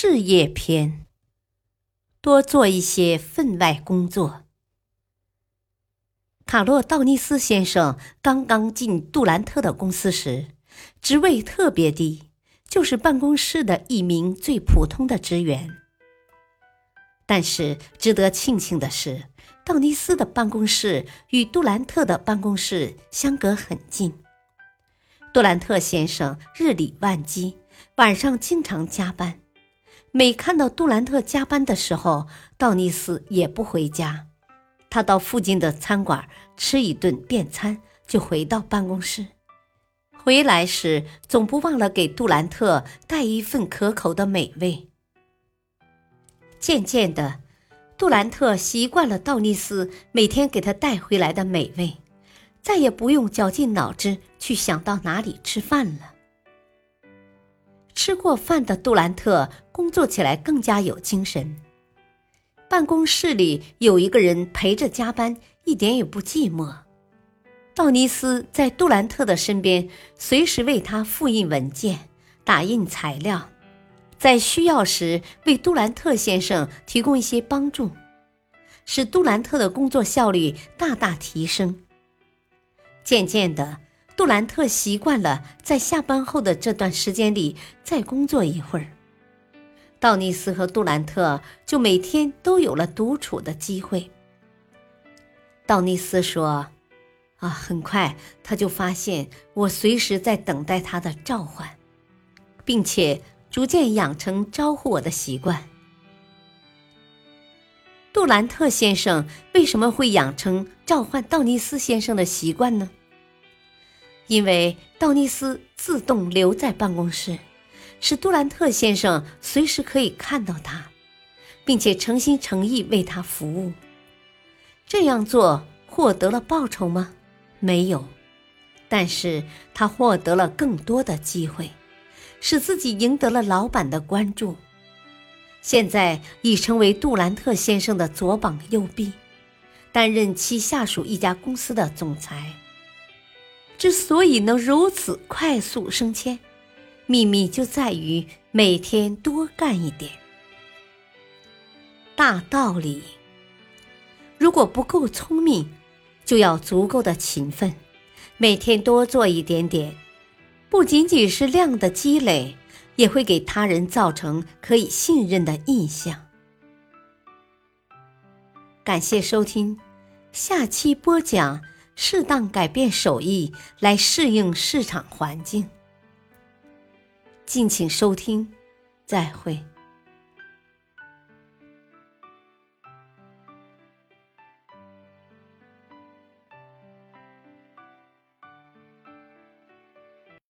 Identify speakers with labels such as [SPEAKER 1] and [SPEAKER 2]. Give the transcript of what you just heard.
[SPEAKER 1] 事业篇，多做一些分外工作。卡洛·道尼斯先生刚刚进杜兰特的公司时，职位特别低，就是办公室的一名最普通的职员。但是值得庆幸的是，道尼斯的办公室与杜兰特的办公室相隔很近。杜兰特先生日理万机，晚上经常加班。每看到杜兰特加班的时候，道尼斯也不回家，他到附近的餐馆吃一顿便餐，就回到办公室。回来时总不忘了给杜兰特带一份可口的美味。渐渐的，杜兰特习惯了道尼斯每天给他带回来的美味，再也不用绞尽脑汁去想到哪里吃饭了。吃过饭的杜兰特工作起来更加有精神。办公室里有一个人陪着加班，一点也不寂寞。道尼斯在杜兰特的身边，随时为他复印文件、打印材料，在需要时为杜兰特先生提供一些帮助，使杜兰特的工作效率大大提升。渐渐的。杜兰特习惯了在下班后的这段时间里再工作一会儿，道尼斯和杜兰特就每天都有了独处的机会。道尼斯说：“啊，很快他就发现我随时在等待他的召唤，并且逐渐养成招呼我的习惯。”杜兰特先生为什么会养成召唤道尼斯先生的习惯呢？因为道尼斯自动留在办公室，使杜兰特先生随时可以看到他，并且诚心诚意为他服务。这样做获得了报酬吗？没有，但是他获得了更多的机会，使自己赢得了老板的关注。现在已成为杜兰特先生的左膀右臂，担任其下属一家公司的总裁。之所以能如此快速升迁，秘密就在于每天多干一点。大道理：如果不够聪明，就要足够的勤奋，每天多做一点点。不仅仅是量的积累，也会给他人造成可以信任的印象。感谢收听，下期播讲。适当改变手艺来适应市场环境。敬请收听，再会。